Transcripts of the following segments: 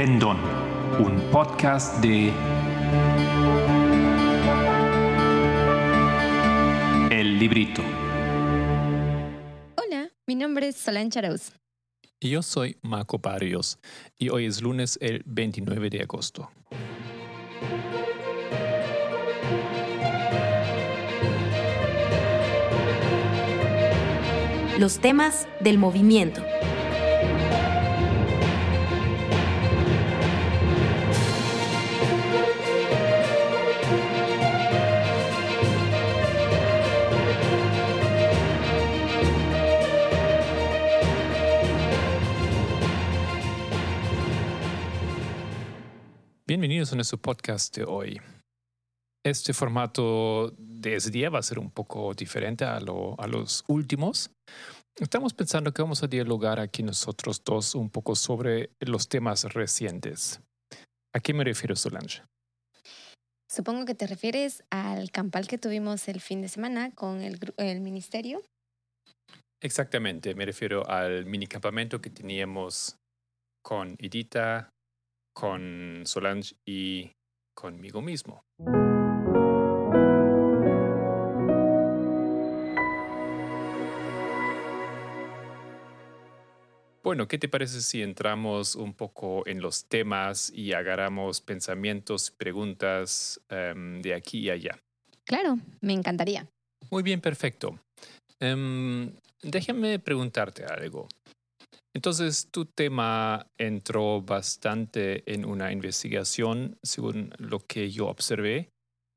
Pendón, un podcast de El Librito. Hola, mi nombre es Solange Arauz. Y yo soy Marco Barrios y hoy es lunes el 29 de agosto. Los temas del movimiento. Bienvenidos a nuestro podcast de hoy. Este formato de ese día va a ser un poco diferente a, lo- a los últimos. Estamos pensando que vamos a dialogar aquí nosotros dos un poco sobre los temas recientes. ¿A qué me refiero, Solange? Supongo que te refieres al campal que tuvimos el fin de semana con el ministerio. Exactamente, me refiero al mini campamento que teníamos con Edita, con Solange y conmigo mismo. Bueno, ¿qué te parece si entramos un poco en los temas y agarramos pensamientos, preguntas em, de aquí y allá? Claro, me encantaría. Muy bien, perfecto. Em, déjame preguntarte algo. Entonces, tu tema entró bastante en una investigación, según lo que yo observé,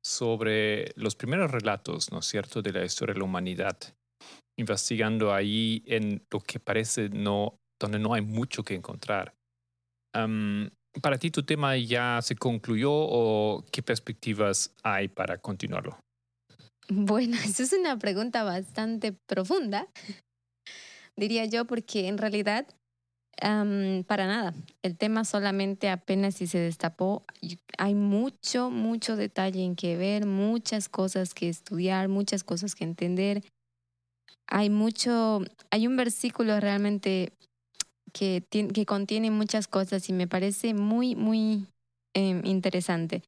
sobre los primeros relatos, ¿no es cierto?, de la historia de la humanidad, investigando ahí en lo que parece no, donde no hay mucho que encontrar. ¿Para ti tu tema ya se concluyó o qué perspectivas hay para continuarlo? Bueno, eso es una pregunta bastante profunda, diría yo, porque en realidad, am, para nada, el tema solamente apenas si se destapó, hay mucho, mucho detalle en que ver, muchas cosas que estudiar, muchas cosas que entender. Hay mucho, hay un versículo realmente que, que contiene muchas cosas y me parece muy, muy em, interesante.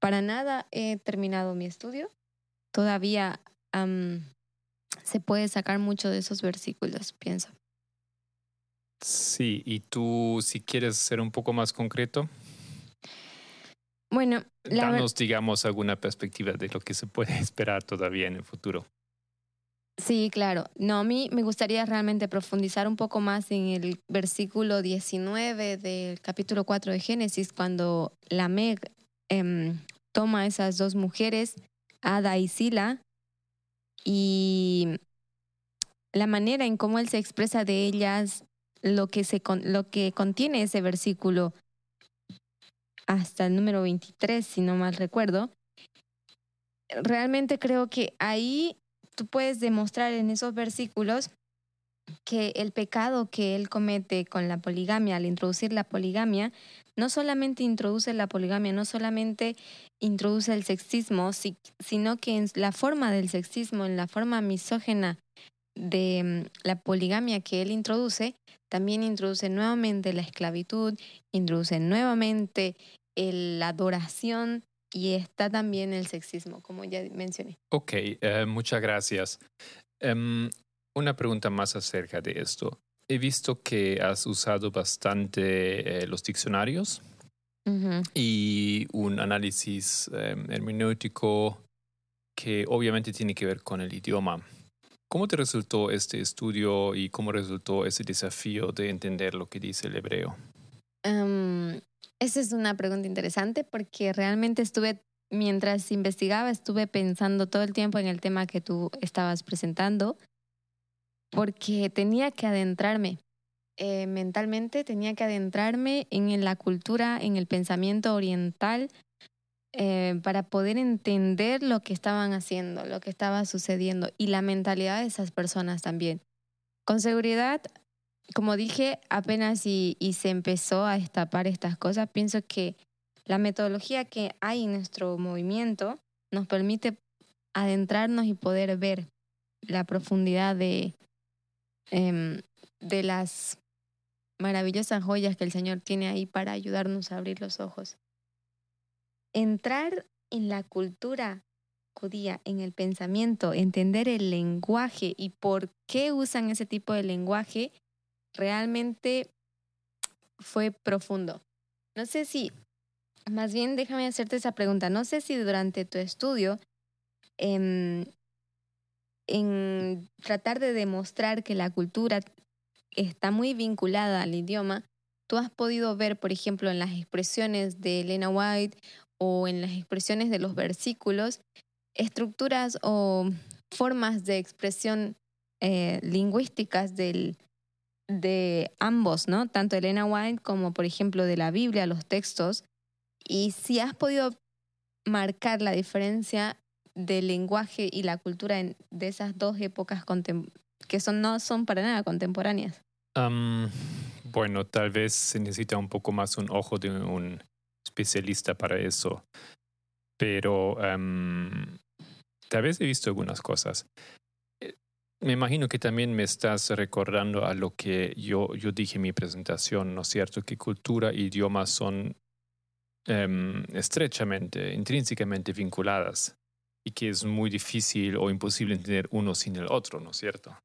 Para nada he terminado mi estudio todavía se puede sacar mucho de esos versículos, pienso. Sí, y tú, si quieres ser un poco más concreto, Bueno, la danos, digamos, alguna perspectiva de lo que se puede esperar todavía en el futuro. sí, claro. No, a mí me gustaría realmente profundizar un poco más en el versículo 19 del capítulo 4 de Génesis, cuando Lameg em, toma a esas dos mujeres, Ada y Sila, y la manera en cómo él se expresa de ellas, lo que, se lo que contiene ese versículo hasta el número 23, si no mal recuerdo. Realmente creo que ahí tú puedes demostrar en esos versículos que el pecado que él comete con la poligamia, al introducir la poligamia, no solamente introduce la poligamia, no solamente introduce el sexismo, si- sino que en la forma del sexismo, en la forma misógena de mm, la poligamia que él introduce, también introduce nuevamente la esclavitud, introduce nuevamente la adoración y está también el sexismo, como ya mencioné. Ok, eh, muchas gracias. Em, una pregunta más acerca de esto. He visto que has usado bastante eh, los diccionarios y un análisis em, hermenéutico que obviamente tiene que ver con el idioma. ¿Cómo te resultó este estudio y cómo resultó ese desafío de entender lo que dice el hebreo? Am, esa es una pregunta interesante porque realmente estuve, mientras investigaba, estuve pensando todo el tiempo en el tema que tú estabas presentando, porque tenía que adentrarme eh, mentalmente, tenía que adentrarme en la cultura, en el pensamiento oriental, eh, para poder entender lo que estaban haciendo, lo que estaba sucediendo y la mentalidad de esas personas también. Con seguridad, como dije, apenas y, y se empezó a destapar estas cosas, pienso que la metodología que hay en nuestro movimiento nos permite adentrarnos y poder ver la profundidad de, em, de las maravillosas joyas que el Señor tiene ahí para ayudarnos a abrir los ojos. Entrar en la cultura judía, en el pensamiento, entender el lenguaje y por qué usan ese tipo de lenguaje, realmente fue profundo. No sé si, más bien déjame hacerte esa pregunta, no sé si durante tu estudio, en, en tratar de demostrar que la cultura está muy vinculada al idioma, tú has podido ver, por ejemplo, en las expresiones de Elena White o en las expresiones de los versículos, estructuras o formas de expresión eh, lingüísticas del, de ambos, ¿no? Tanto Elena White como, por ejemplo, de la Biblia, los textos. Y si has podido marcar la diferencia del lenguaje y la cultura de esas dos épocas que son, no son para nada contemporáneas. bueno, tal vez se necesita un poco más un ojo de un especialista para eso. Pero tal vez he visto algunas cosas. Eh, me imagino que también me estás recordando a lo que yo, yo dije en mi presentación, ¿no es cierto? Que cultura e idioma son em, estrechamente, intrínsecamente vinculadas y que es muy difícil o imposible entender uno sin el otro, ¿no es cierto?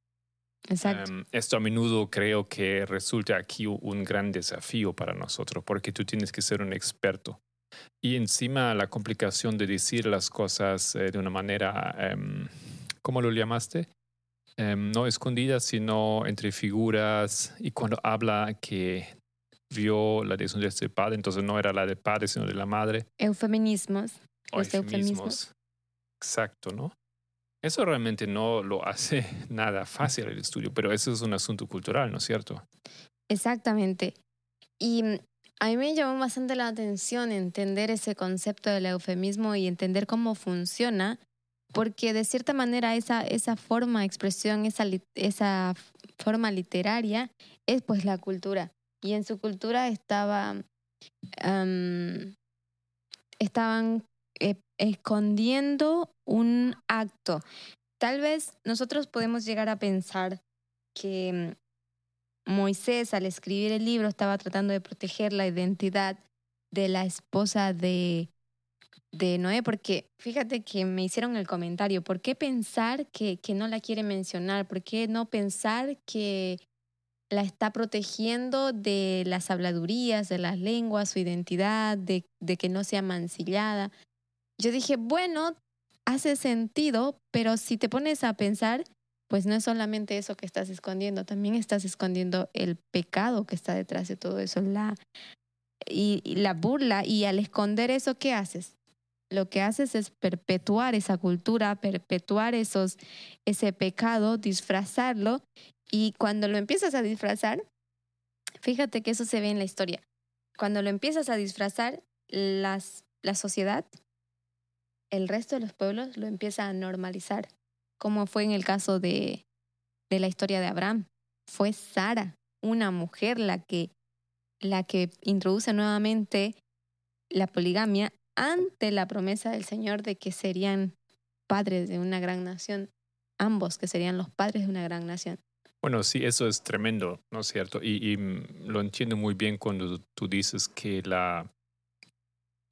Exacto. Em, esto a menudo creo que resulta aquí un gran desafío para nosotros porque tú tienes que ser un experto y encima la complicación de decir las cosas eh, de una manera, em, ¿cómo lo llamaste? Em, no escondida, sino entre figuras. Y cuando habla que vio la desnudez de este padre, entonces no era la del padre, sino de la madre. Eufemismos. eufemismos. Exacto, ¿no? Eso realmente no lo hace nada fácil el estudio, pero eso es un asunto cultural, ¿no es cierto? Exactamente. Y a mí me llamó bastante la atención entender ese concepto del eufemismo y entender cómo funciona, porque de cierta manera esa, esa forma expresión, esa, esa forma literaria es pues la cultura. Y en su cultura estaba, estaban eh, escondiendo un acto. Tal vez nosotros podemos llegar a pensar que Moisés al escribir el libro estaba tratando de proteger la identidad de la esposa de, de Noé, porque fíjate que me hicieron el comentario, ¿por qué pensar que, que no la quiere mencionar? ¿Por qué no pensar que la está protegiendo de las habladurías, de las lenguas, su identidad, de, de que no sea mancillada? Yo dije, bueno, hace sentido, pero si te pones a pensar, pues no es solamente eso que estás escondiendo, también estás escondiendo el pecado que está detrás de todo eso, la, y, la burla. Y al esconder eso, ¿qué haces? Lo que haces es perpetuar esa cultura, perpetuar esos, ese pecado, disfrazarlo. Y cuando lo empiezas a disfrazar, fíjate que eso se ve en la historia. Cuando lo empiezas a disfrazar, las, la sociedad, el resto de los pueblos lo empieza a normalizar como fue en el caso de, de la historia de Abraham. Fue Sara, una mujer, la que, la que introduce nuevamente la poligamia ante la promesa del Señor de que serían padres de una gran nación, ambos que serían los padres de una gran nación. Bueno, sí, eso es tremendo, ¿no es cierto? Y, y, lo entiendo muy bien cuando tú dices que la,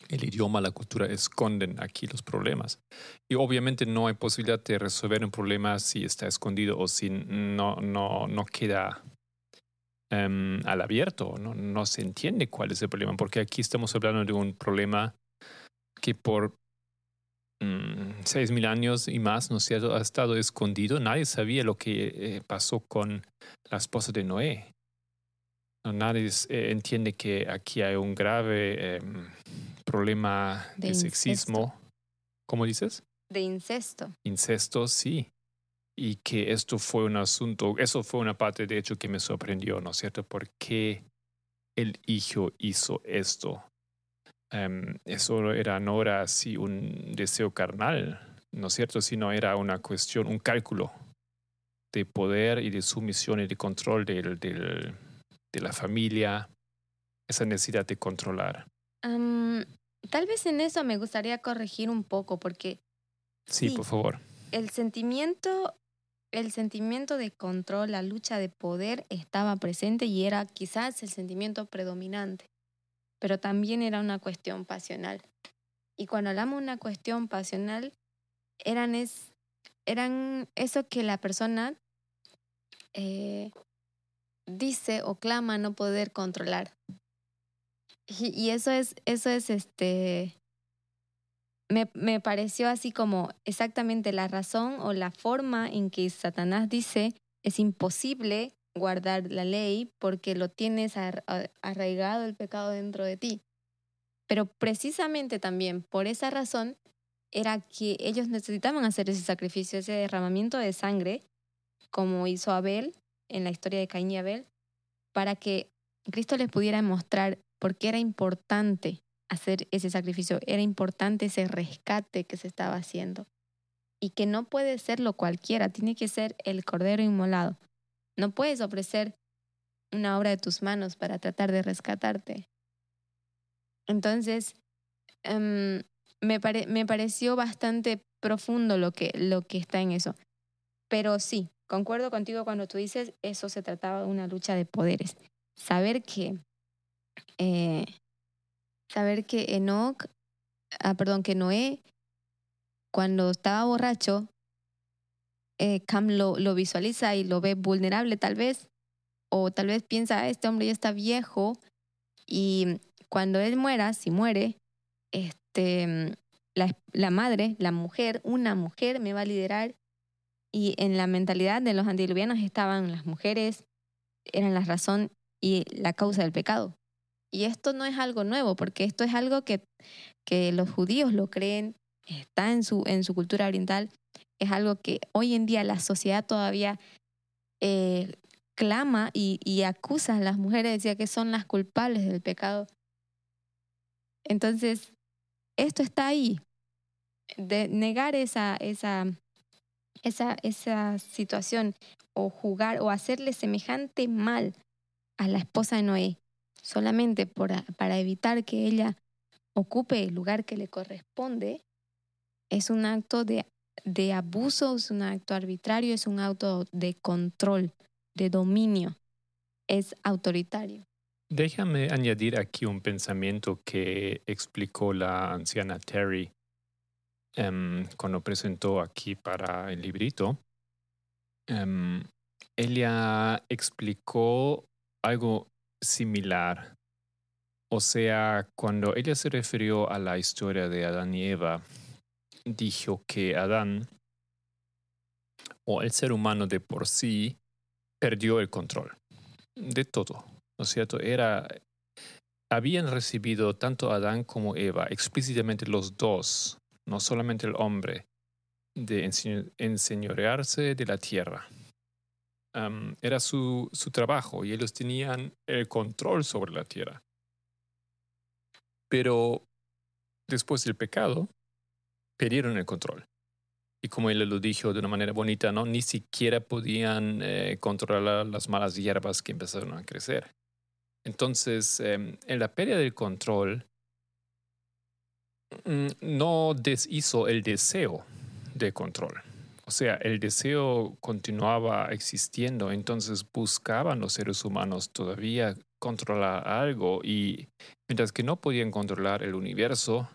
el idioma, la cultura esconden aquí los problemas. Y obviamente no hay posibilidad de resolver un problema si está escondido o si no, no, no queda em, al abierto, ¿no? no se entiende cuál es el problema, porque aquí estamos hablando de un problema que por mm, seis mil años y más, ¿no es cierto?, ha estado escondido. Nadie sabía lo que eh, pasó con la esposa de Noé. Nadie eh, entiende que aquí hay un grave em, problema de, sexismo. ¿Cómo dices? De incesto. Incesto, sí. Y que esto fue un asunto, eso fue una parte de hecho que me sorprendió, ¿no es cierto? ¿Por qué el hijo hizo esto? Em, eso era, no era así un deseo carnal, ¿no es cierto? Sino era una cuestión, un cálculo de poder y de sumisión y de control del, del, de la familia, esa necesidad de controlar. Tal vez en eso me gustaría corregir un poco porque... Sí, por favor. El sentimiento el sentimiento de control, la lucha de poder estaba presente y era quizás el sentimiento predominante, pero también era una cuestión pasional. Y cuando hablamos de una cuestión pasional, eran, es, eran eso que la persona eh, dice o clama no poder controlar. Y, eso es, eso es este, me, me, pareció así como exactamente la razón o la forma en que Satanás dice es imposible guardar la ley porque lo tienes arraigado el pecado dentro de ti. Pero precisamente también por esa razón era que ellos necesitaban hacer ese sacrificio, ese derramamiento de sangre, como hizo Abel en la historia de Caín y Abel, para que Cristo les pudiera mostrar por qué era importante hacer ese sacrificio, era importante ese rescate que se estaba haciendo. Y que no puede serlo cualquiera, tiene que ser el cordero inmolado. No puedes ofrecer una obra de tus manos para tratar de rescatarte. Entonces, um, me, pare me pareció bastante profundo lo que, lo que está en eso. Pero sí, concuerdo contigo cuando tú dices eso se trataba de una lucha de poderes. Saber que eh, saber que Enoch, ah, perdón, que Noé, cuando estaba borracho, eh, Cam lo, lo, visualiza y lo ve vulnerable tal vez, o tal vez piensa, ah, este hombre ya está viejo, y cuando él muera, si muere, este, la, la madre, la mujer, una mujer me va a liderar, y en la mentalidad de los antidiluvianos estaban las mujeres, eran la razón y la causa del pecado. Y esto no es algo nuevo, porque esto es algo que, que los judíos lo creen, está en su, en su cultura oriental, es algo que hoy en día la sociedad todavía eh, clama y, y, acusa a las mujeres, decía que son las culpables del pecado. Entonces, esto está ahí. De negar esa, esa, esa, esa situación o jugar o hacerle semejante mal a la esposa de Noé solamente para evitar que ella ocupe el lugar que le corresponde, es un acto de, de abuso, es un acto arbitrario, es un acto de control, de dominio, es autoritario. Déjame añadir aquí un pensamiento que explicó la anciana Terry um, cuando presentó aquí para el librito. Um, ella explicó algo similar. O sea, cuando ella se refirió a la historia de Adán y Eva, dijo que Adán o el ser humano de por sí perdió el control de todo, ¿no es cierto? Era, habían recibido tanto Adán como Eva, explícitamente los dos, no solamente el hombre, de enseñorearse de la tierra era su, trabajo y ellos tenían el control sobre la tierra. Pero después del pecado, perdieron el control. Y como él lo dijo de una manera bonita, ¿no? Ni siquiera podían eh, controlar las malas hierbas que empezaron a crecer. Entonces, em, en la pérdida del control, no deshizo el deseo de control. O sea, el deseo continuaba existiendo, entonces buscaban los seres humanos todavía controlar algo y mientras que no podían controlar el universo,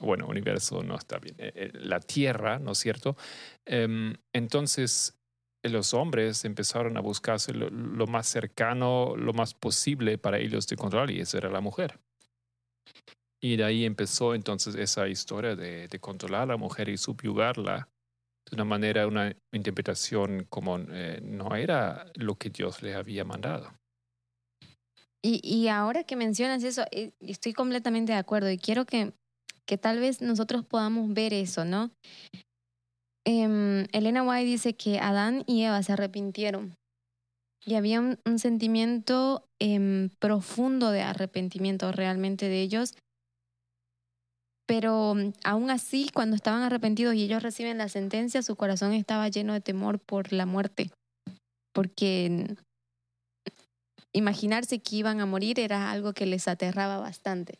bueno, universo no está bien, eh, eh, la Tierra, ¿no es cierto? Em, entonces los hombres empezaron a buscarse lo, más cercano, lo más posible para ellos de controlar y esa era la mujer. Y de ahí empezó entonces esa historia de, de controlar a la mujer y subyugarla de una manera, una interpretación como eh, no era lo que Dios le había mandado. Y, y ahora que mencionas eso, eh, estoy completamente de acuerdo y quiero que, que tal vez nosotros podamos ver eso, ¿no? Eh, Elena White dice que Adán y Eva se arrepintieron y había un, un sentimiento eh, profundo de arrepentimiento realmente de ellos pero mm, aún así, cuando estaban arrepentidos y ellos reciben la sentencia, su corazón estaba lleno de temor por la muerte, porque imaginarse que iban a morir era algo que les aterraba bastante.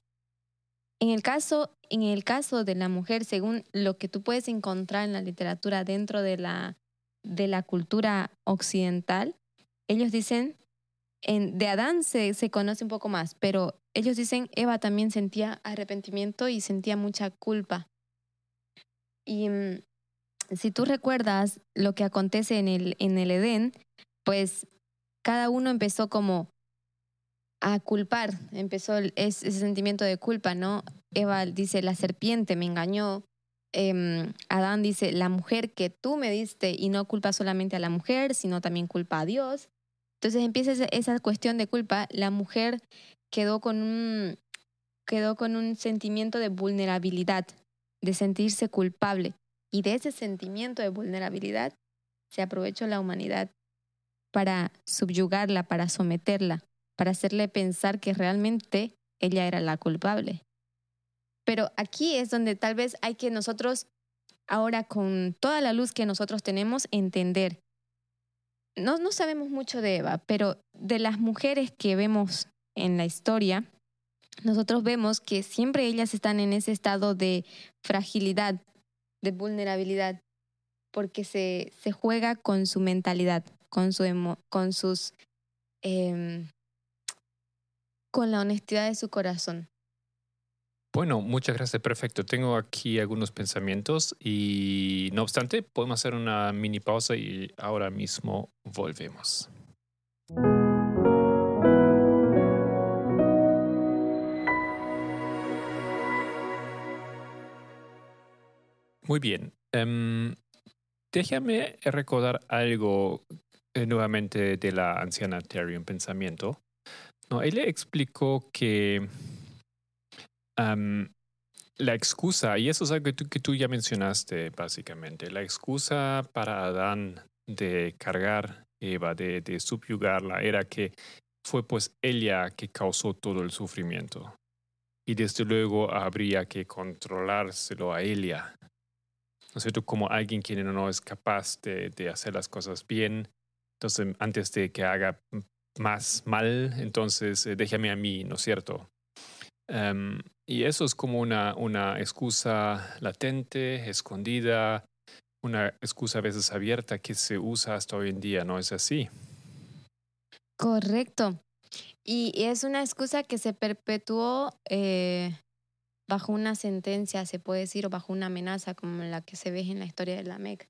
En el caso, en el caso de la mujer, según lo que tú puedes encontrar en la literatura dentro de la de la cultura occidental, ellos dicen, de Adán se, se conoce un poco más, pero ellos dicen, Eva también sentía arrepentimiento y sentía mucha culpa. Y mm, si tú recuerdas lo que acontece en el, en el Edén, pues cada uno empezó como a culpar, empezó ese sentimiento de culpa, ¿no? Eva dice, la serpiente me engañó. Em, Adán dice, la mujer que tú me diste y no culpa solamente a la mujer, sino también culpa a Dios. Entonces empieza esa cuestión de culpa. La mujer quedó con un, quedó con un sentimiento de vulnerabilidad, de sentirse culpable. Y de ese sentimiento de vulnerabilidad se aprovechó la humanidad para subyugarla, para someterla, para hacerle pensar que realmente ella era la culpable. Pero aquí es donde tal vez hay que nosotros, ahora con toda la luz que nosotros tenemos, entender. No, no sabemos mucho de Eva, pero de las mujeres que vemos en la historia, nosotros vemos que siempre ellas están en ese estado de fragilidad, de vulnerabilidad, porque se, se juega con su mentalidad, con, su con sus... Em, con la honestidad de su corazón. Bueno, muchas gracias, perfecto. Tengo aquí algunos pensamientos y no obstante, podemos hacer una mini pausa y ahora mismo volvemos. Muy bien. Em, déjame recordar algo eh, nuevamente de la anciana Terry en pensamiento. No, él explicó que la excusa, y eso es algo que tú, ya mencionaste básicamente, la excusa para Adán de cargar Eva, de, de subyugarla, era que fue pues ella que causó todo el sufrimiento. Y desde luego habría que controlárselo a ella. ¿no es cierto? Como alguien quien no es capaz de, de, hacer las cosas bien. Entonces, antes de que haga más mal, entonces eh, déjame a mí, ¿no es cierto? Y eso es como una, una excusa latente, escondida, una excusa a veces abierta que se usa hasta hoy en día, ¿no es así? Correcto. Y es una excusa que se perpetuó eh, bajo una sentencia, se puede decir, o bajo una amenaza como la que se ve en la historia de la Mec.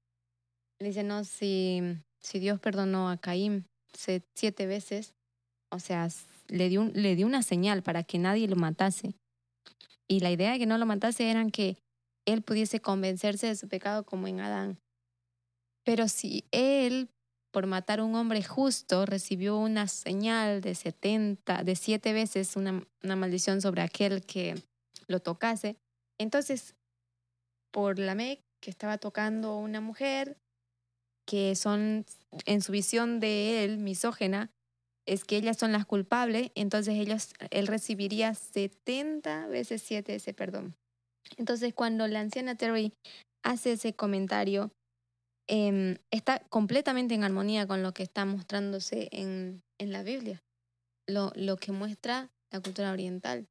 Dice, no, si, si Dios perdonó a Caín siete veces, o sea, le dio, le dio una señal para que nadie lo matase. Y la idea de que no lo matase era que él pudiese convencerse de su pecado como en Adán. Pero si él, por matar a un hombre justo, recibió una señal de 70, de siete veces una, una maldición sobre aquel que lo tocase. Entonces, por la MEC que estaba tocando una mujer, que son, en su visión de él, misógena, es que ellas son las culpables, entonces ellos, él recibiría 70 veces 7 ese perdón. Entonces, cuando la anciana Terry hace ese comentario, eh, está completamente en armonía con lo que está mostrándose en, en la Biblia, lo, lo que muestra la cultura oriental.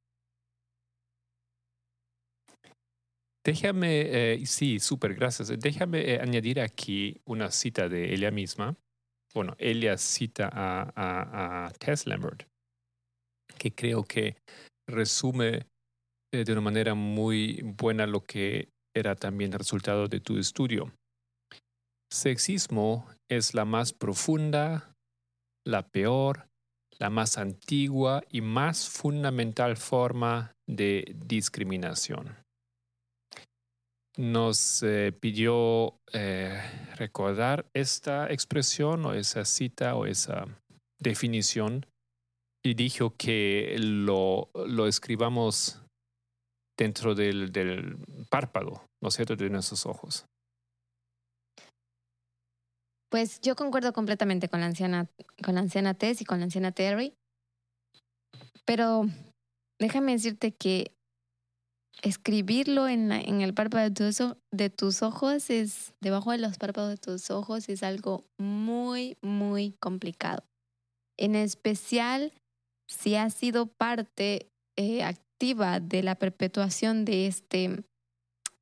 Déjame, eh, sí, súper, gracias. Déjame eh, añadir aquí una cita de ella misma. Bueno, ella cita a, a, Tess Lambert, que creo que resume eh, de una manera muy buena lo que era también el resultado de tu estudio. Sexismo es la más profunda, la peor, la más antigua y más fundamental forma de discriminación nos eh, pidió eh, recordar esta expresión o esa cita o esa definición y dijo que lo, lo escribamos dentro del, del, párpado, ¿no es cierto?, de nuestros ojos. Pues yo concuerdo completamente con la anciana, con la anciana Tess y con la anciana Terry, pero déjame decirte que escribirlo en, en el párpado de, de tus ojos es, debajo de los párpados de tus ojos es algo muy, muy complicado. En especial si has sido parte eh, activa de la perpetuación de este,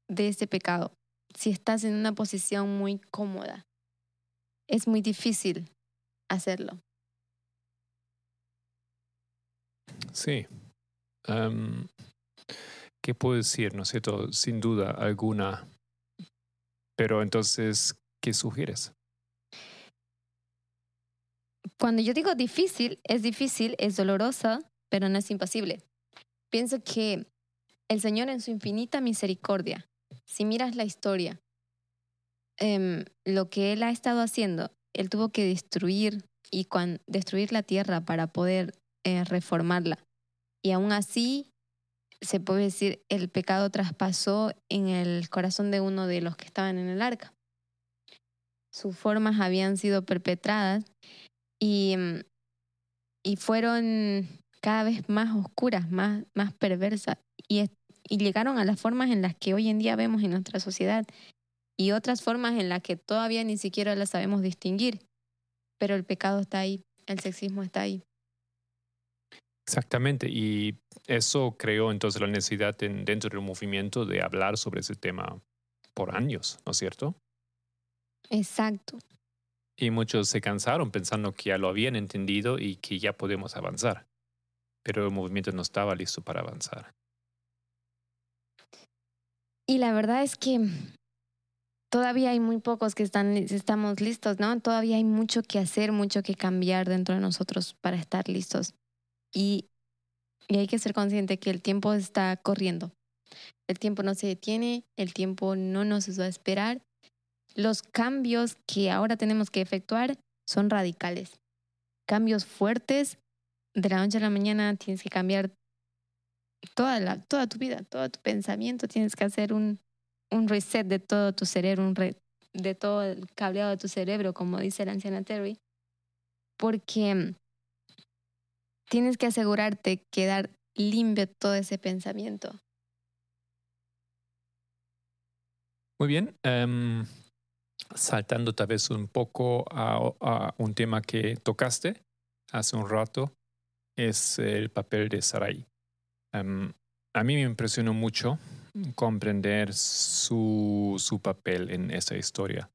de este pecado, si estás en una posición muy cómoda. es muy difícil hacerlo. Sí. Em, ¿Qué puedo decir? ¿No es cierto? Sin duda alguna. Pero entonces, ¿qué sugieres? Cuando yo digo difícil, es difícil, es dolorosa, pero no es imposible. Pienso que el Señor en su infinita misericordia, si miras la historia, em, lo que Él ha estado haciendo, Él tuvo que destruir y destruir la tierra para poder eh, reformarla. Y aún así, se puede decir, el pecado traspasó en el corazón de uno de los que estaban en el arca. Sus formas habían sido perpetradas y, mm, y fueron cada vez más oscuras, más, más perversas y, y llegaron a las formas en las que hoy en día vemos en nuestra sociedad y otras formas en las que todavía ni siquiera las sabemos distinguir. Pero el pecado está ahí, el sexismo está ahí. Exactamente, y eso creó entonces la necesidad dentro del movimiento de hablar sobre ese tema por años, ¿no es cierto? Exacto. Y muchos se cansaron pensando que ya lo habían entendido y que ya podemos avanzar, pero el movimiento no estaba listo para avanzar. Y la verdad es que todavía hay muy pocos que están, estamos listos, ¿no? Todavía hay mucho que hacer, mucho que cambiar dentro de nosotros para estar listos. Y, hay que ser consciente que el tiempo está corriendo. El tiempo no se detiene, el tiempo no nos va a esperar. Los cambios que ahora tenemos que efectuar son radicales. Cambios fuertes. De la noche a la mañana tienes que cambiar toda, la, toda tu vida, todo tu pensamiento, tienes que hacer un, un reset de todo tu cerebro, un de todo el cableado de tu cerebro, como dice la anciana Terry, porque tienes que asegurarte que dar limpio todo ese pensamiento. Muy bien. Em, saltando tal vez un poco a, un tema que tocaste hace un rato, es el papel de Sarai. Em, a mí me impresionó mucho comprender su, su papel en esa historia,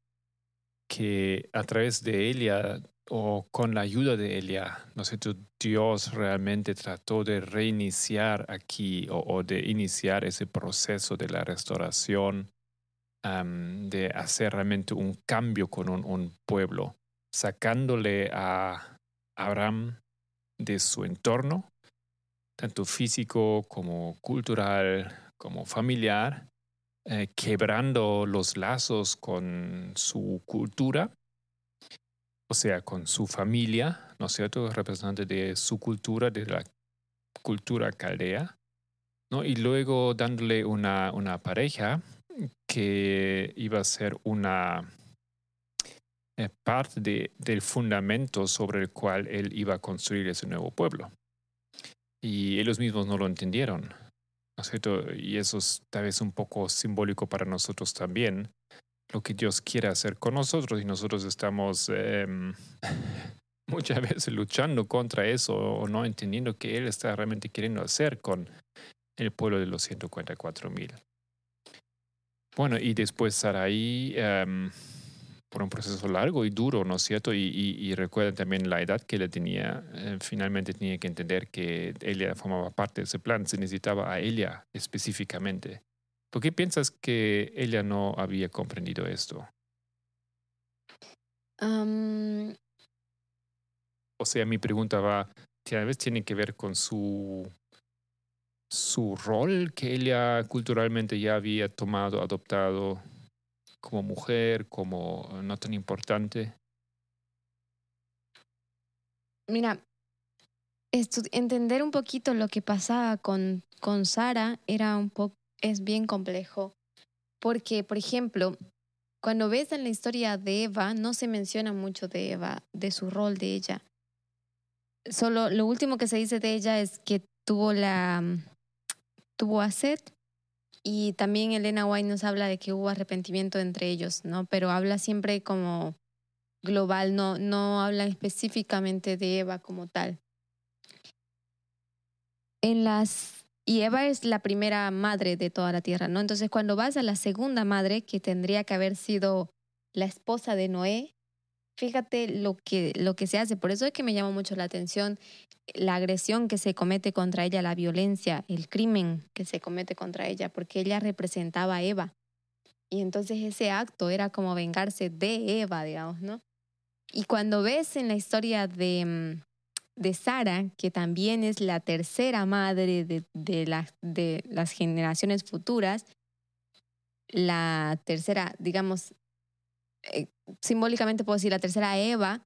que a través de ella o con la ayuda de ella, ¿no Dios realmente trató de reiniciar aquí o, de iniciar ese proceso de la restauración, de hacer realmente un cambio con un pueblo, sacándole a Abraham de su entorno tanto físico como cultural, como familiar, eh, quebrando los lazos con su cultura, o sea, con su familia, ¿no es cierto? Representante de su cultura, de la cultura caldea, ¿no? Y luego dándole una, una pareja que iba a ser una eh, parte de, del fundamento sobre el cual él iba a construir ese nuevo pueblo y ellos mismos no lo entendieron. ¿no es cierto? Y eso es tal vez un poco simbólico para nosotros también, lo que Dios quiere hacer con nosotros y nosotros estamos em, muchas veces luchando contra eso o no entendiendo que Él está realmente queriendo hacer con el pueblo de los 144 mil. Bueno, y después Saraí em, por un proceso largo y duro, ¿no es cierto? Y, y, recuerden también la edad que él tenía. Eh, finalmente tenía que entender que ella formaba parte de ese plan. Se necesitaba a ella específicamente. ¿Por qué piensas que ella no había comprendido esto? O sea, mi pregunta va, tal vez tiene que ver con su, su rol que ella culturalmente ya había tomado, adoptado como mujer, como no tan importante? Mira, entender un poquito lo que pasaba con, con Sara era un poco, es bien complejo. Porque, por ejemplo, cuando ves en la historia de Eva, no se menciona mucho de Eva, de su rol de ella. Solo lo último que se dice de ella es que tuvo la tuvo a Seth y también Elena White nos habla de que hubo arrepentimiento entre ellos, ¿no? Pero habla siempre como global, no, no habla específicamente de Eva como tal. En las y Eva es la primera madre de toda la tierra, ¿no? Entonces, cuando vas a la segunda madre, que tendría que haber sido la esposa de Noé, fíjate lo que, lo que se hace. Por eso es que me llama mucho la atención la agresión que se comete contra ella, la violencia, el crimen que se comete contra ella, porque ella representaba a Eva. Y entonces ese acto era como vengarse de Eva, digamos, ¿no? Y cuando ves en la historia de, mm, de Sara, que también es la tercera madre de, de, de las generaciones futuras, la tercera, digamos, eh, simbólicamente puedo decir la tercera Eva,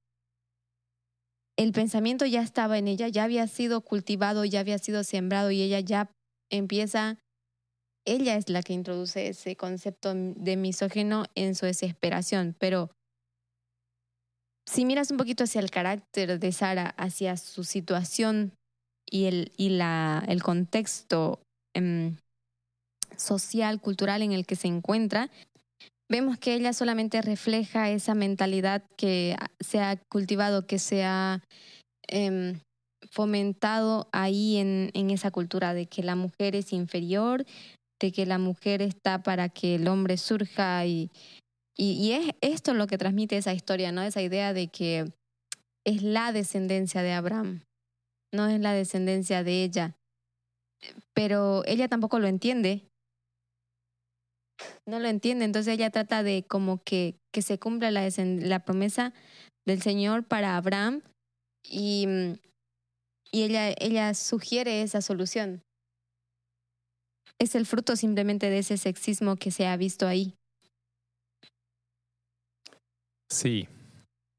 el pensamiento ya estaba en ella, ya había sido cultivado, ya había sido sembrado y ella ya empieza, ella es la que introduce ese concepto de misógeno en su desesperación, pero si miras un poquito hacia el carácter de Sara, hacia su situación y el, y la, el contexto em, social, cultural en el que se encuentra, vemos que ella solamente refleja esa mentalidad que se ha cultivado, que se ha em, fomentado ahí en, en esa cultura de que la mujer es inferior, de que la mujer está para que el hombre surja y, y, es esto lo que transmite esa historia, ¿no? Esa idea de que es la descendencia de Abraham, no es la descendencia de ella. Pero ella tampoco lo entiende no lo entiende. Entonces ella trata de como que, que se cumpla la, la promesa del Señor para Abraham y, y ella, ella sugiere esa solución. Es el fruto simplemente de ese sexismo que se ha visto ahí. Sí,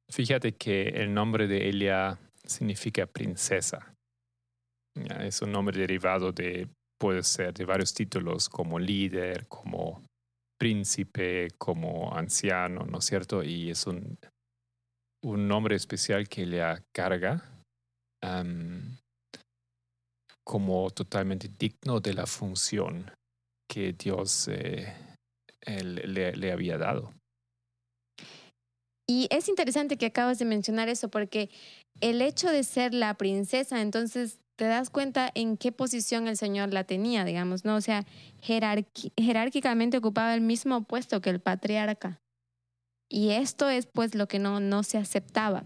fíjate que el nombre de ella significa princesa. Es un nombre derivado de, puede ser, de varios títulos como líder, como príncipe, como anciano, ¿no es cierto? Y es un, un nombre especial que le carga como totalmente digno de la función que Dios eh, le, le había dado. Y es interesante que acabas de mencionar eso porque el hecho de ser la princesa, entonces te das cuenta en qué posición el Señor la tenía, digamos, ¿no? O sea, jerárquicamente ocupaba el mismo puesto que el patriarca. Y esto es pues lo que no, no se aceptaba.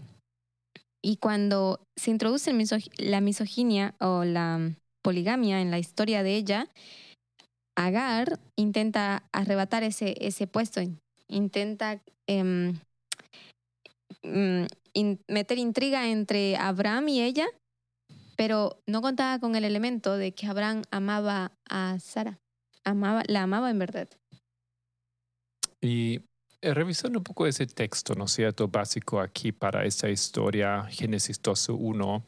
Y cuando se introduce la misoginia o la poligamia en la historia de ella, Agar intenta arrebatar ese, ese puesto, intenta em, mm, meter intriga entre Abraham y ella pero no contaba con el elemento de que Abraham amaba a Sara, amaba, la amaba en verdad. Y eh, revisando un poco ese texto, ¿no es cierto?, básico aquí para esta historia, Génesis 12.1,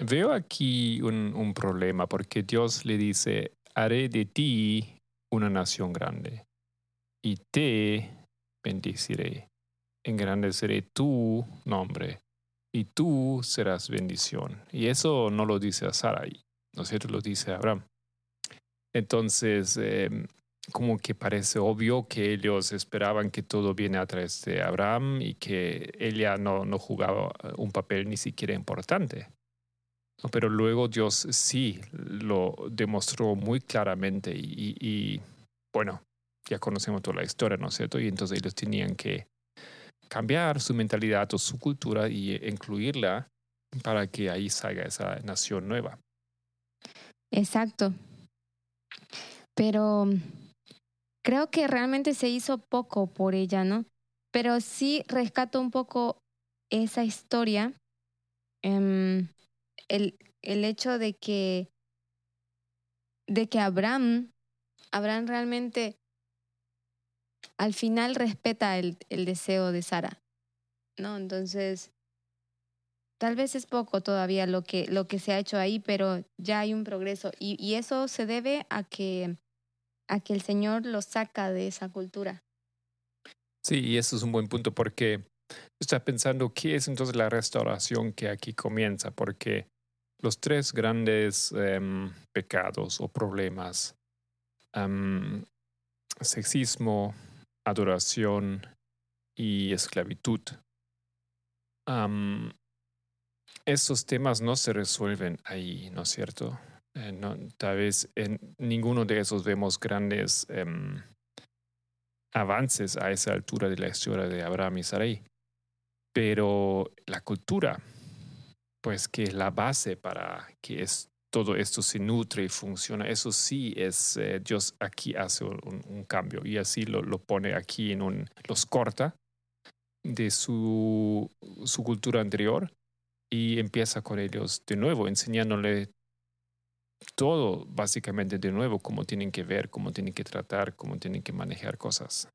veo aquí un, un problema porque Dios le dice, haré de ti una nación grande y te bendeciré, engrandeceré tu nombre y tú serás bendición. Y eso no lo dice a Sarai, ¿no es cierto? Lo dice a Abraham. Entonces, em, como que parece obvio que ellos esperaban que todo viene a través de Abraham y que ella no, no jugaba un papel ni siquiera importante. Pero luego Dios sí lo demostró muy claramente y, y bueno, ya conocemos toda la historia, ¿no es cierto? Y entonces ellos tenían que cambiar su mentalidad o su cultura y incluirla para que ahí salga esa nación nueva. Exacto. Pero creo que realmente se hizo poco por ella, ¿no? Pero sí rescato un poco esa historia, em, el, el hecho de que, de que Abraham, Abraham realmente al final respeta el, el deseo de Sara, ¿no? Entonces, tal vez es poco todavía lo que, lo que se ha hecho ahí, pero ya hay un progreso y, y eso se debe a que, a que el Señor lo saca de esa cultura. Sí, y eso es un buen punto porque está pensando qué es entonces la restauración que aquí comienza, porque los tres grandes em, pecados o problemas, em, sexismo, adoración y esclavitud. esos temas no se resuelven ahí, ¿no es cierto? Eh, tal vez en ninguno de esos vemos grandes em, avances a esa altura de la historia de Abraham y Sarai. Pero la cultura, pues que es la base para que es, todo esto se nutre y funciona, eso sí es, eh, Dios aquí hace un, cambio y así lo, pone aquí en los corta de su, su cultura anterior y empieza con ellos de nuevo, enseñándole todo básicamente de nuevo, cómo tienen que ver, cómo tienen que tratar, cómo tienen que manejar cosas.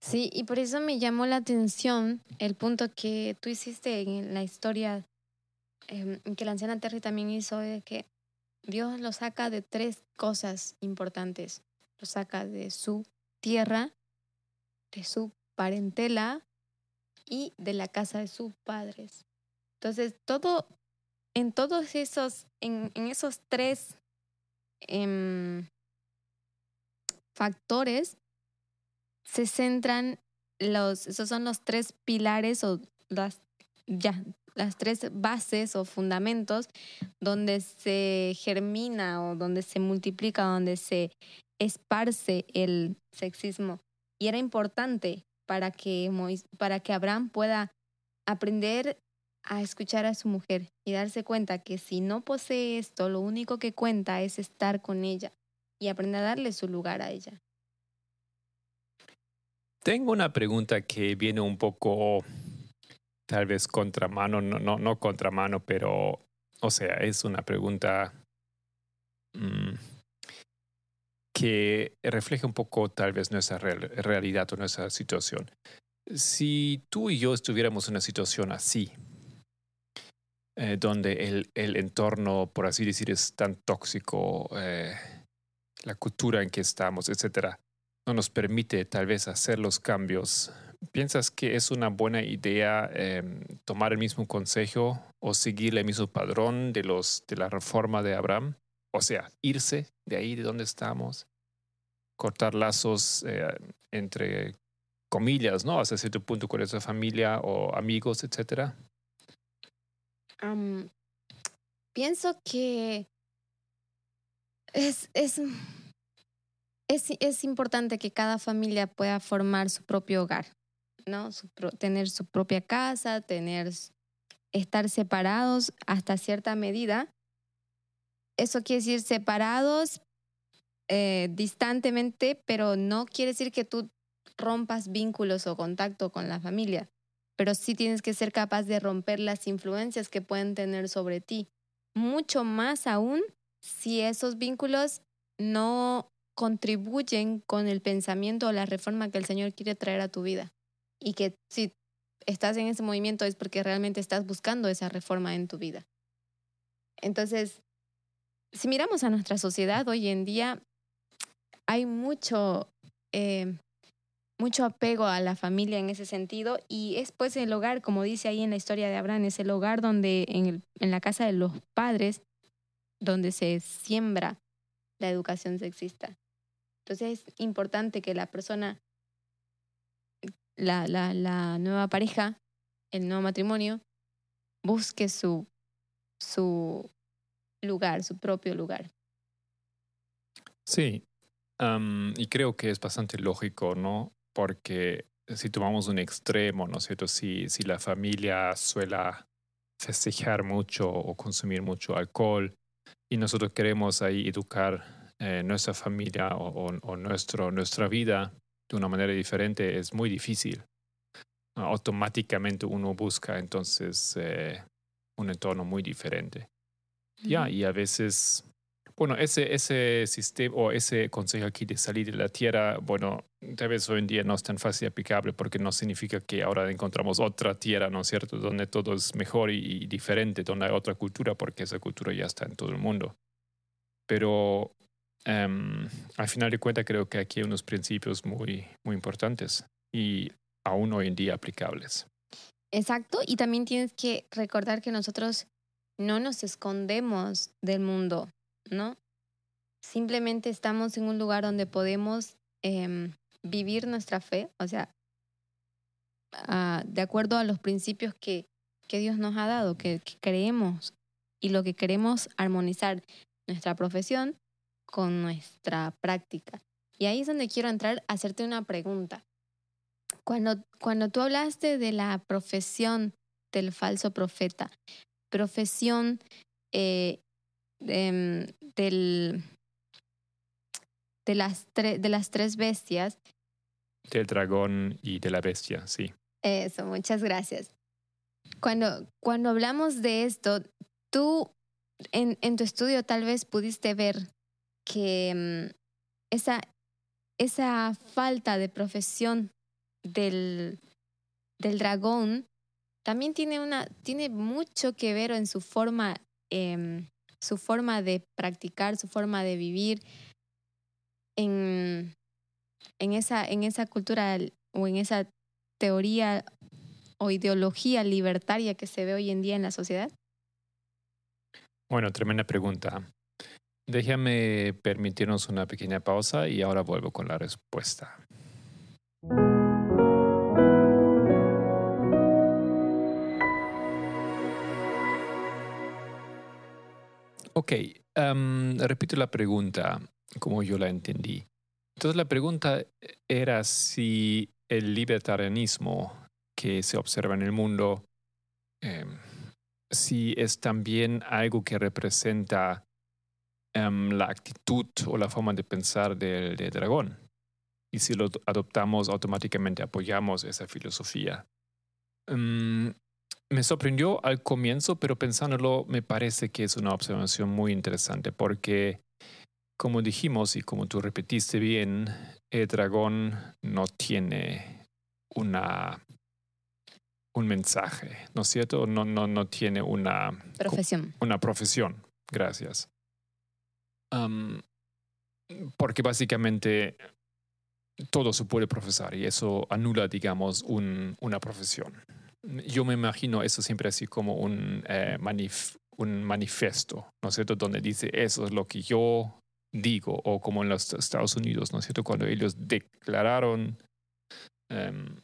Sí, y por eso me llamó la atención el punto que tú hiciste en la historia, eh, que la anciana Terry también hizo, de que Dios lo saca de tres cosas importantes. Lo saca de su tierra, de su parentela y de la casa de sus padres. Entonces, todo, en todos esos, en, esos tres eh, factores, se centran los, esos son los tres pilares o las, ya, las tres bases o fundamentos donde se germina o donde se multiplica, donde se esparce el sexismo. Y era importante para que, para que Abraham pueda aprender a escuchar a su mujer y darse cuenta que si no posee esto, lo único que cuenta es estar con ella y aprender a darle su lugar a ella. Tengo una pregunta que viene un poco, tal vez contramano, no, no, no contramano, pero, o sea, es una pregunta mmm, que refleja un poco tal vez nuestra real, realidad o nuestra situación. Si tú y yo estuviéramos en una situación así, eh, donde el, el, entorno, por así decir, es tan tóxico, eh, la cultura en que estamos, etcétera, no nos permite tal vez hacer los cambios. ¿Piensas que es una buena idea eh, tomar el mismo consejo o seguir el mismo padrón de, los, de la reforma de Abraham? O sea, irse de ahí de donde estamos, cortar lazos eh, entre comillas, ¿no? Hasta cierto punto con esa familia o amigos, etcétera. Pienso que es, es es, es, importante que cada familia pueda formar su propio hogar, ¿no? Tener su propia casa, tener, estar separados hasta cierta medida. Eso quiere decir separados eh, distantemente, pero no quiere decir que tú rompas vínculos o contacto con la familia, pero sí tienes que ser capaz de romper las influencias que pueden tener sobre ti. Mucho más aún si esos vínculos no contribuyen con el pensamiento o la reforma que el Señor quiere traer a tu vida. Y que si estás en ese movimiento es porque realmente estás buscando esa reforma en tu vida. Entonces, si miramos a nuestra sociedad hoy en día, hay mucho, eh, mucho apego a la familia en ese sentido y es pues el hogar, como dice ahí en la historia de Abraham, es el hogar donde en, el, en la casa de los padres, donde se siembra la educación sexista. Entonces es importante que la persona, la, la, la nueva pareja, el nuevo matrimonio, busque su, su lugar, su propio lugar. Sí, y creo que es bastante lógico, ¿no? Porque si tomamos un extremo, ¿no es cierto? Si, si la familia suele festejar mucho o consumir mucho alcohol y nosotros queremos ahí educar eh, nuestra familia o, o, nuestro, nuestra vida de una manera diferente es muy difícil. automáticamente uno busca entonces eh, un entorno muy diferente. Ya, y a veces, bueno, ese, ese sistema o ese consejo aquí de salir de la tierra, bueno, tal vez hoy en día no es tan fácil aplicable porque no significa que ahora encontramos otra tierra, ¿no es cierto?, donde todo es mejor y, y diferente, donde hay otra cultura, porque esa cultura ya está en todo el mundo. Pero Um, al final de cuentas, creo que aquí hay unos principios muy, muy importantes y aún hoy en día aplicables. Exacto, y también tienes que recordar que nosotros no nos escondemos del mundo, ¿no? Simplemente estamos en un lugar donde podemos eh, vivir nuestra fe, o sea, uh, de acuerdo a los principios que, que Dios nos ha dado, que, que creemos y lo que queremos armonizar nuestra profesión con nuestra práctica. Y ahí es donde quiero entrar a hacerte una pregunta. Cuando, cuando tú hablaste de la profesión del falso profeta, profesión eh, em, del, de, las de las tres bestias. Del dragón y de la bestia, sí. Eso, muchas gracias. Cuando, cuando hablamos de esto, tú en, en tu estudio tal vez pudiste ver que mm, esa, esa falta de profesión del, del dragón también tiene, una, tiene mucho que ver en su forma, em, su forma de practicar, su forma de vivir en, en, esa, en esa cultura o en esa teoría o ideología libertaria que se ve hoy en día en la sociedad? Bueno, tremenda pregunta. Déjame permitirnos una pequeña pausa y ahora vuelvo con la respuesta. Ok, repito la pregunta como yo la entendí. Entonces la pregunta era si el libertarianismo que se observa en el mundo, em, si es también algo que representa em, la actitud o la forma de pensar del, dragón. Y si lo adoptamos, automáticamente apoyamos esa filosofía. Em, me sorprendió al comienzo, pero pensándolo me parece que es una observación muy interesante porque, como dijimos y como tú repetiste bien, el dragón no tiene una un mensaje, ¿no es cierto? No, no, no tiene una profesión. Una profesión, gracias. Porque básicamente todo se puede profesar y eso anula, digamos, un, una profesión. Yo me imagino eso siempre así como un, eh, manifiesto, ¿no es cierto? Donde dice eso es lo que yo digo, o como en los Estados Unidos, ¿no es cierto? Cuando ellos declararon em,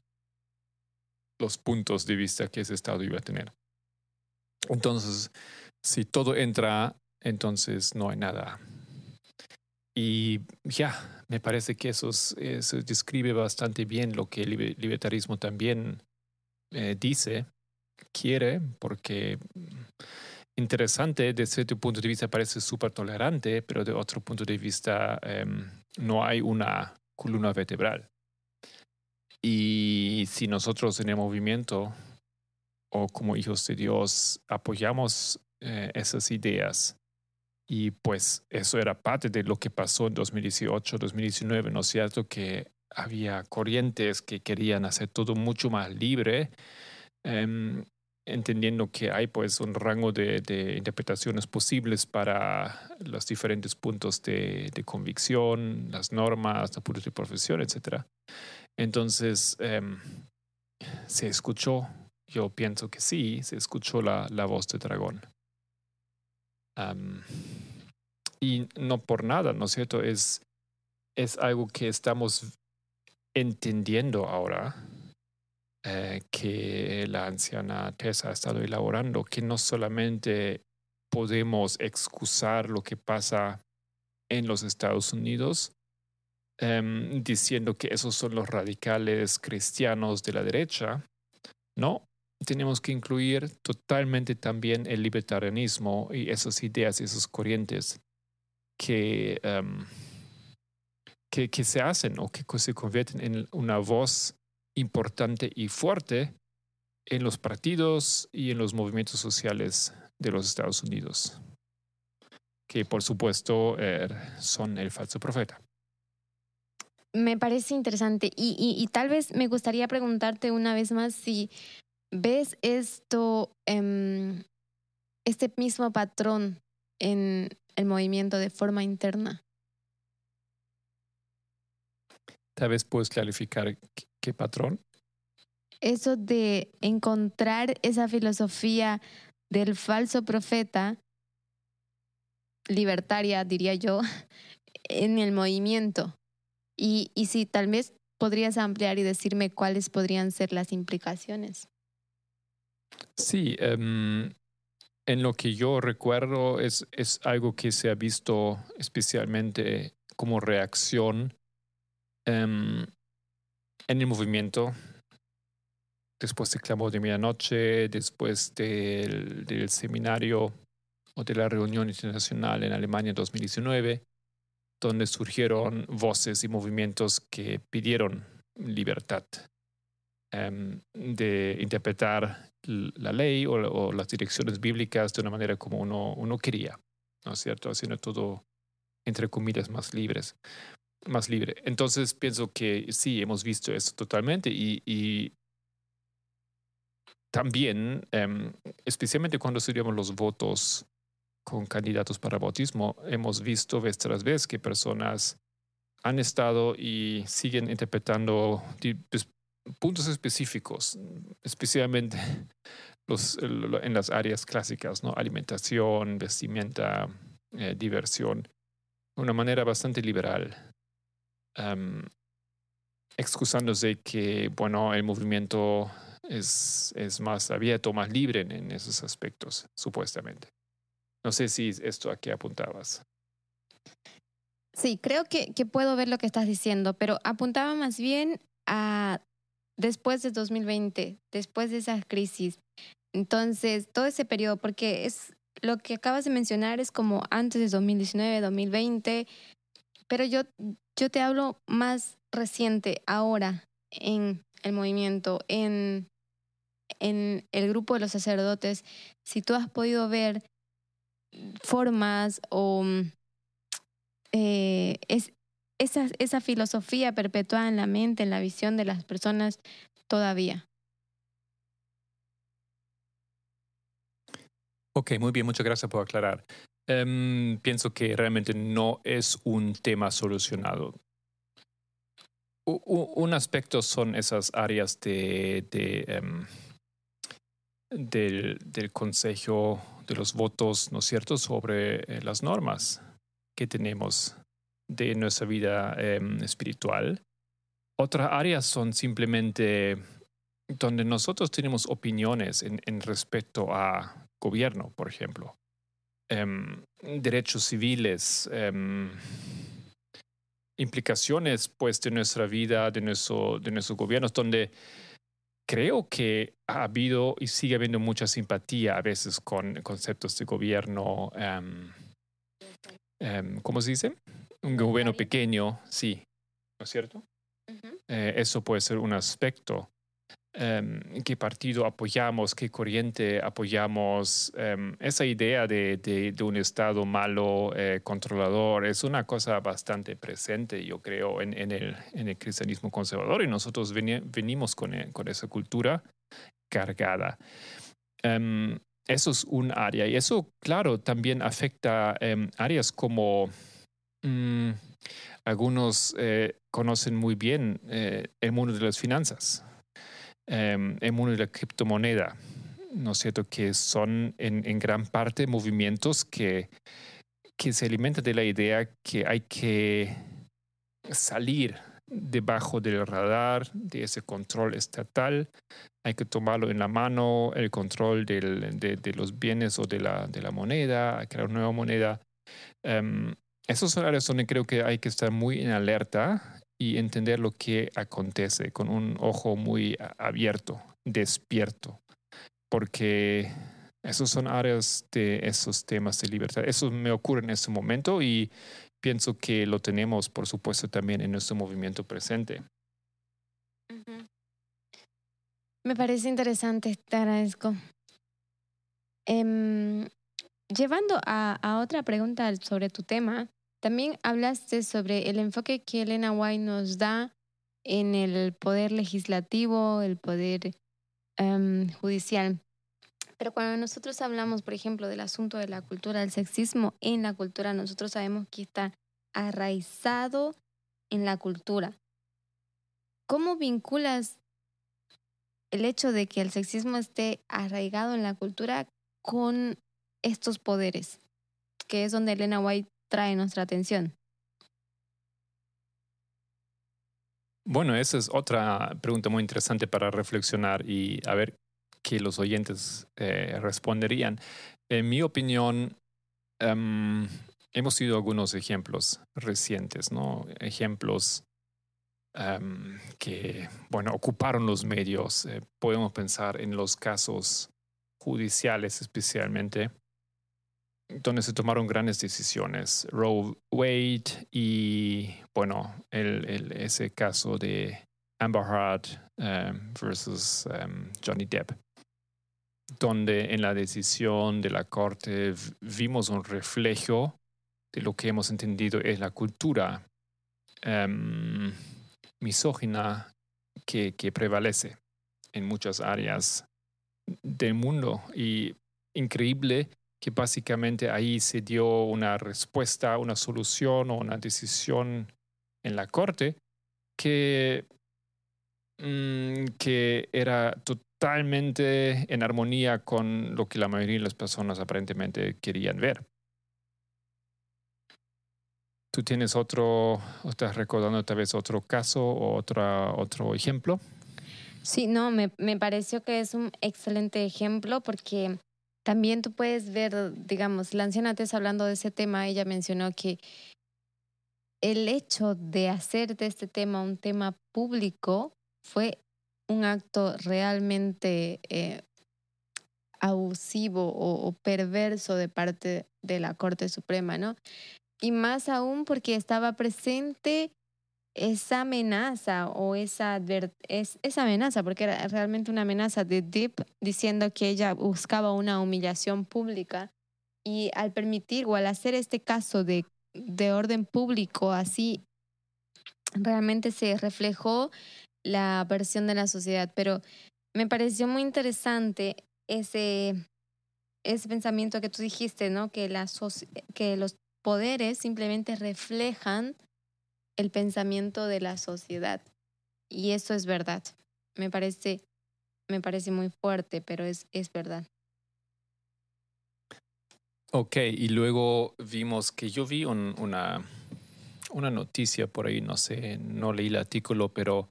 los puntos de vista que ese Estado iba a tener. Entonces, si todo entra, entonces no hay nada. Y ya, me parece que eso, describe bastante bien lo que el libertarismo también eh, dice, quiere, porque interesante, desde cierto punto de vista parece súper tolerante, pero de otro punto de vista em, no hay una columna vertebral. Y si nosotros en el movimiento o como hijos de Dios apoyamos eh, esas ideas, y pues eso era parte de lo que pasó en 2018, 2019, ¿no es cierto? Que había corrientes que querían hacer todo mucho más libre, em, entendiendo que hay pues un rango de, interpretaciones posibles para los diferentes puntos de, convicción, las normas, puntos de profesión, etc. Entonces, em, se escuchó, yo pienso que sí, se escuchó la, la voz de dragón. Y no por nada, ¿no es cierto? Es, es algo que estamos entendiendo ahora, eh, que la anciana Tessa ha estado elaborando, que no solamente podemos excusar lo que pasa en los Estados Unidos, Em, diciendo que esos son los radicales cristianos de la derecha. No, tenemos que incluir totalmente también el libertarianismo y esas ideas y esas corrientes que, em, que, que, se hacen o que se convierten en una voz importante y fuerte en los partidos y en los movimientos sociales de los Estados Unidos, que por supuesto er, son el falso profeta. Me parece interesante y, tal vez me gustaría preguntarte una vez más si ves esto, em, este mismo patrón en el movimiento de forma interna. Tal vez puedes clarificar qué patrón. Eso de encontrar esa filosofía del falso profeta, libertaria, diría yo, en el movimiento. Y, y si tal vez podrías ampliar y decirme cuáles podrían ser las implicaciones. Sí, em, en lo que yo recuerdo es, es algo que se ha visto especialmente como reacción em, en el movimiento. Después del clamor de medianoche, después del, del seminario o de la reunión internacional en Alemania en 2019, donde surgieron voces y movimientos que pidieron libertad em, de interpretar la ley o, las direcciones bíblicas de una manera como uno, uno quería, ¿no es cierto? Haciendo todo, entre comillas, más libres, más libre. Entonces pienso que sí, hemos visto eso totalmente y, también, em, especialmente cuando estudiamos los votos con candidatos para bautismo, hemos visto vez tras vez que personas han estado y siguen interpretando pues, puntos específicos, especialmente los, en las áreas clásicas, ¿no? alimentación, vestimenta, eh, diversión, de una manera bastante liberal, excusándose que, bueno, el movimiento es, es más abierto, más libre en, esos aspectos, supuestamente. No sé si esto a qué apuntabas. Sí, creo que, que puedo ver lo que estás diciendo, pero apuntaba más bien a después de 2020, después de esa crisis. Entonces, todo ese periodo, porque es lo que acabas de mencionar es como antes de 2019, 2020, pero yo, yo te hablo más reciente, ahora, en el movimiento, en, en el grupo de los sacerdotes, si tú has podido ver formas o eh, es, esa, esa filosofía perpetuada en la mente, en la visión de las personas todavía. Ok, muy bien, muchas gracias por aclarar. Em, pienso que realmente no es un tema solucionado. un aspecto son esas áreas de, em, del, del, consejo de los votos, ¿no es cierto?, sobre eh, las normas que tenemos de nuestra vida em, espiritual. Otras áreas son simplemente donde nosotros tenemos opiniones en, respecto a gobierno, por ejemplo, em, derechos civiles, em, implicaciones pues de nuestra vida, de, nuestro, de nuestros gobiernos, donde creo que ha habido y sigue habiendo mucha simpatía a veces con conceptos de gobierno, ¿cómo se dice? un gobierno pequeño, sí, ¿no es cierto? Eh, eso puede ser un aspecto. Em, ¿Qué partido apoyamos? ¿Qué corriente apoyamos? Em, esa idea de, de, un Estado malo, eh, controlador, es una cosa bastante presente, yo creo, en, en, el, en el, cristianismo conservador y nosotros venimos con, eh, con, esa cultura cargada. Em, eso es un área y eso, claro, también afecta áreas como Mm, algunos eh, conocen muy bien eh, el mundo de las finanzas, em, el mundo de la criptomoneda, ¿no es cierto? Que son en, gran parte movimientos que, que se alimentan de la idea que hay que salir debajo del radar de ese control estatal. Hay que tomarlo en la mano, el control de, los bienes o de la, moneda, crear una nueva moneda. Em, esos son áreas donde creo que hay que estar muy en alerta y entender lo que acontece con un ojo muy abierto, despierto, porque esos son áreas de esos temas de libertad. Eso me ocurre en este momento y pienso que lo tenemos, por supuesto, también en nuestro movimiento presente. Me parece interesante, te agradezco. Em, llevando a, a, otra pregunta sobre tu tema, también hablaste sobre el enfoque que Elena White nos da en el poder legislativo, el poder em, judicial. Pero cuando nosotros hablamos, por ejemplo, del asunto de la cultura del sexismo en la cultura, nosotros sabemos que está arraizado en la cultura. ¿Cómo vinculas el hecho de que el sexismo esté arraigado en la cultura con estos poderes? Que es donde Elena White trae nuestra atención? Bueno, esa es otra pregunta muy interesante para reflexionar y a ver qué los oyentes eh, responderían. En mi opinión, em, hemos sido algunos ejemplos recientes, ¿no? Ejemplos em, que, bueno, ocuparon los medios. Eh, podemos pensar en los casos judiciales especialmente, donde se tomaron grandes decisiones. Roe Wade y, bueno, ese caso de Amber Heard em, versus Johnny Depp donde en la decisión de la Corte vimos un reflejo de lo que hemos entendido es la cultura um, misógina que, que, prevalece en muchas áreas del mundo. Y increíble que básicamente ahí se dio una respuesta, una solución o una decisión en la Corte que, mm, que era en armonía con lo que la mayoría de las personas aparentemente querían ver. ¿Tú tienes otro, estás recordando tal vez otro caso o otro ejemplo? Sí, no, me, me pareció que es un excelente ejemplo porque también tú puedes ver, digamos, la anciana antes hablando de ese tema, ella mencionó que el hecho de hacer de este tema un tema público fue un acto realmente eh, abusivo o, perverso de parte de la Corte Suprema, ¿no? Y más aún porque estaba presente esa amenaza o esa, es, esa amenaza, porque era realmente una amenaza de Deep diciendo que ella buscaba una humillación pública y al permitir o al hacer este caso de, de orden público así, realmente se reflejó la versión de la sociedad, pero me pareció muy interesante ese, ese pensamiento que tú dijiste, ¿no? Que, la que los poderes simplemente reflejan el pensamiento de la sociedad. Y eso es verdad. Me parece, me parece muy fuerte, pero es, es verdad. Ok, y luego vimos que yo vi una, una noticia por ahí, no sé, no leí el artículo, pero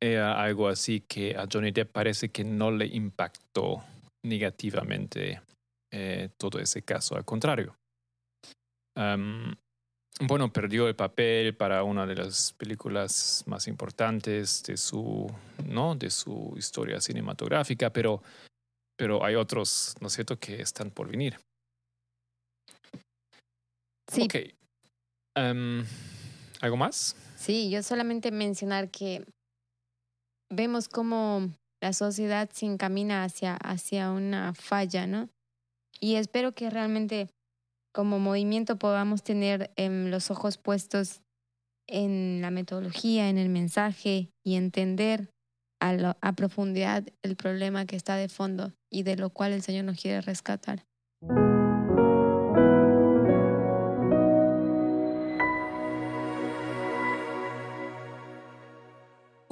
era algo así que a Johnny Depp parece que no le impactó negativamente eh, todo ese caso, al contrario. bueno, perdió el papel para una de las películas más importantes de su, ¿no? de su historia cinematográfica, pero, pero hay otros, ¿no es cierto?, que están por venir. Sí. Ok. ¿Algo más? Sí, yo solamente mencionar que vemos cómo la sociedad se encamina hacia, hacia una falla, ¿no? Y espero que realmente como movimiento podamos tener em, los ojos puestos en la metodología, en el mensaje y entender a, a profundidad el problema que está de fondo y de lo cual el Señor nos quiere rescatar.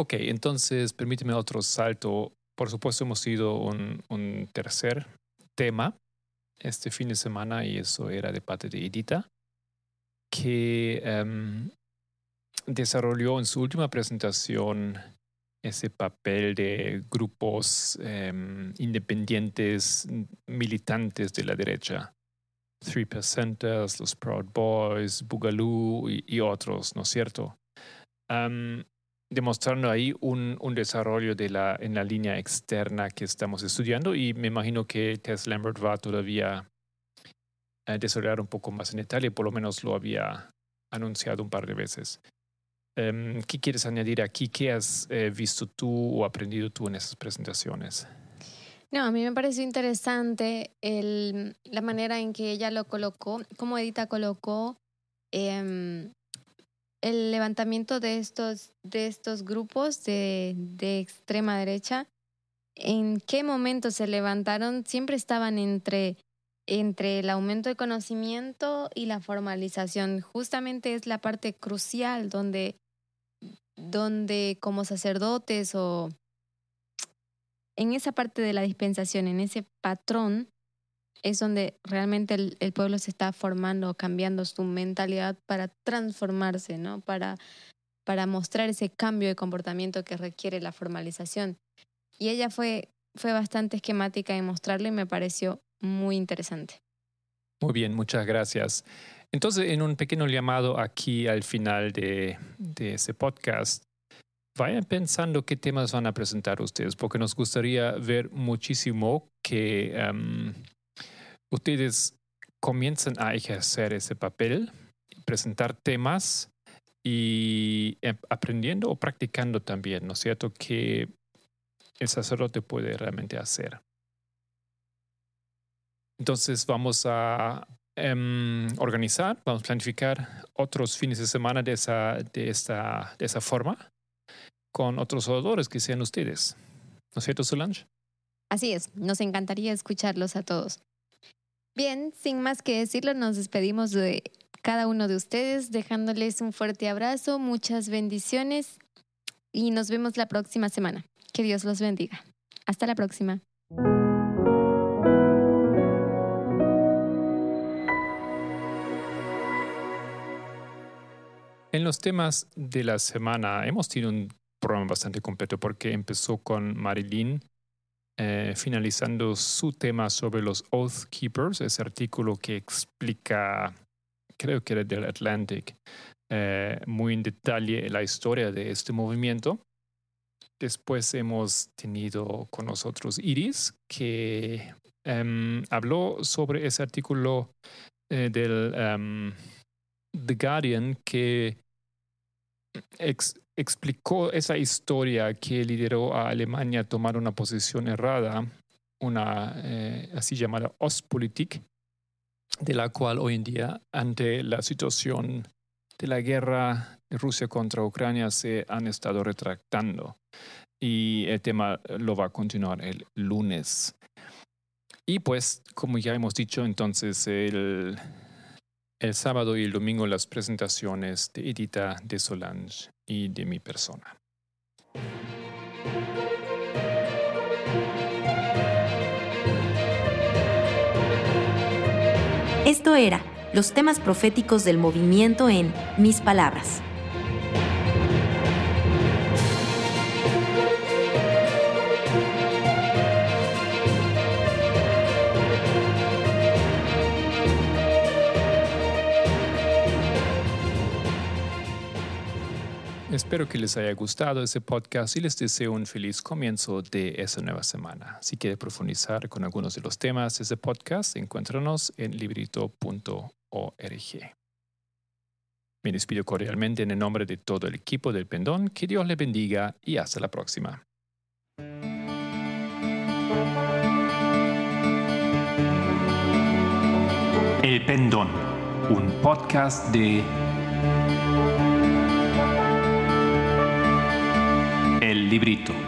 Ok, entonces permíteme otro salto. Por supuesto, hemos ido un, un tercer tema este fin de semana y eso era de parte de Edita, que em, desarrolló en su última presentación ese papel de grupos em, independientes, militantes de la derecha. Three Percenters, los Proud Boys, Boogaloo y, otros, ¿no es cierto? Um, demostrando ahí un, un, desarrollo de la, en la línea externa que estamos estudiando y me imagino que Tess Lambert va todavía a desarrollar un poco más en detalle, por lo menos lo había anunciado un par de veces. Um, ¿Qué quieres añadir aquí? ¿Qué has eh, visto tú o aprendido tú en esas presentaciones? No, a mí me pareció interesante el, la manera en que ella lo colocó, cómo Edita colocó eh, el levantamiento de estos, de estos grupos de, de extrema derecha, en qué momento se levantaron, siempre estaban entre, entre el aumento de conocimiento y la formalización. Justamente es la parte crucial donde, donde como sacerdotes o en esa parte de la dispensación, en ese patrón, es donde realmente el, pueblo se está formando, cambiando su mentalidad para transformarse, ¿no? Para, para mostrar ese cambio de comportamiento que requiere la formalización. Y ella fue, fue bastante esquemática en mostrarlo y me pareció muy interesante. Muy bien, muchas gracias. Entonces, en un pequeño llamado aquí al final de, de ese podcast, vayan pensando qué temas van a presentar ustedes, porque nos gustaría ver muchísimo que em, ustedes comiencen a ejercer ese papel, presentar temas y em, aprendiendo o practicando también, ¿no es cierto? Que el sacerdote puede realmente hacer. Entonces vamos a em, organizar, vamos a planificar otros fines de semana de esa, de esta, de esa forma con otros oradores que sean ustedes. ¿No es cierto, Solange? Así es, nos encantaría escucharlos a todos. Bien, sin más que decirlo, nos despedimos de cada uno de ustedes, dejándoles un fuerte abrazo, muchas bendiciones y nos vemos la próxima semana. Que Dios los bendiga. Hasta la próxima. En los temas de la semana hemos tenido un programa bastante completo porque empezó con Marilyn eh, finalizando su tema sobre los Oath Keepers, ese artículo que explica, creo que era del Atlantic, eh, muy en detalle la historia de este movimiento. Después hemos tenido con nosotros Iris, que em, habló sobre ese artículo eh, del em, The Guardian que explicó esa historia que lideró a Alemania a tomar una posición errada, una eh, así llamada Ostpolitik, de la cual hoy en día, ante la situación de la guerra de Rusia contra Ucrania, se han estado retractando. Y el tema lo va a continuar el lunes. Y pues, como ya hemos dicho, entonces el el sábado y el domingo las presentaciones de Edita, de Solange y de mi persona. Esto era los temas proféticos del movimiento en Mis Palabras. Espero que les haya gustado ese podcast y les deseo un feliz comienzo de esa nueva semana. Si quiere profundizar con algunos de los temas de ese podcast, encuéntranos en librito.org. Me despido cordialmente en el nombre de todo el equipo del Pendón. Que Dios le bendiga y hasta la próxima. El Pendón, un podcast de librito.